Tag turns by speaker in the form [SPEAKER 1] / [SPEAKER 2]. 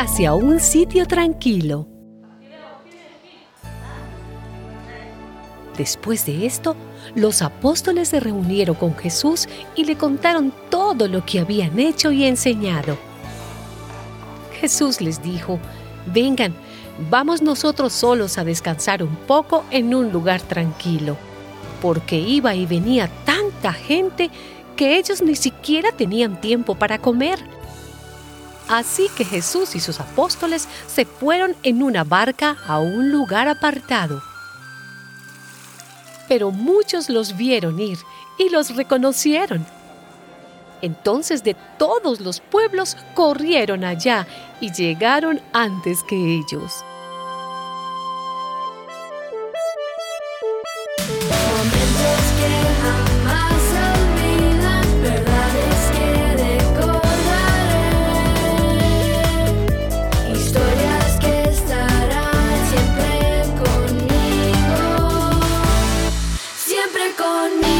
[SPEAKER 1] hacia un sitio tranquilo. Después de esto, los apóstoles se reunieron con Jesús y le contaron todo lo que habían hecho y enseñado. Jesús les dijo, vengan, vamos nosotros solos a descansar un poco en un lugar tranquilo, porque iba y venía tanta gente que ellos ni siquiera tenían tiempo para comer. Así que Jesús y sus apóstoles se fueron en una barca a un lugar apartado. Pero muchos los vieron ir y los reconocieron. Entonces de todos los pueblos corrieron allá y llegaron antes que ellos. siempre conmigo.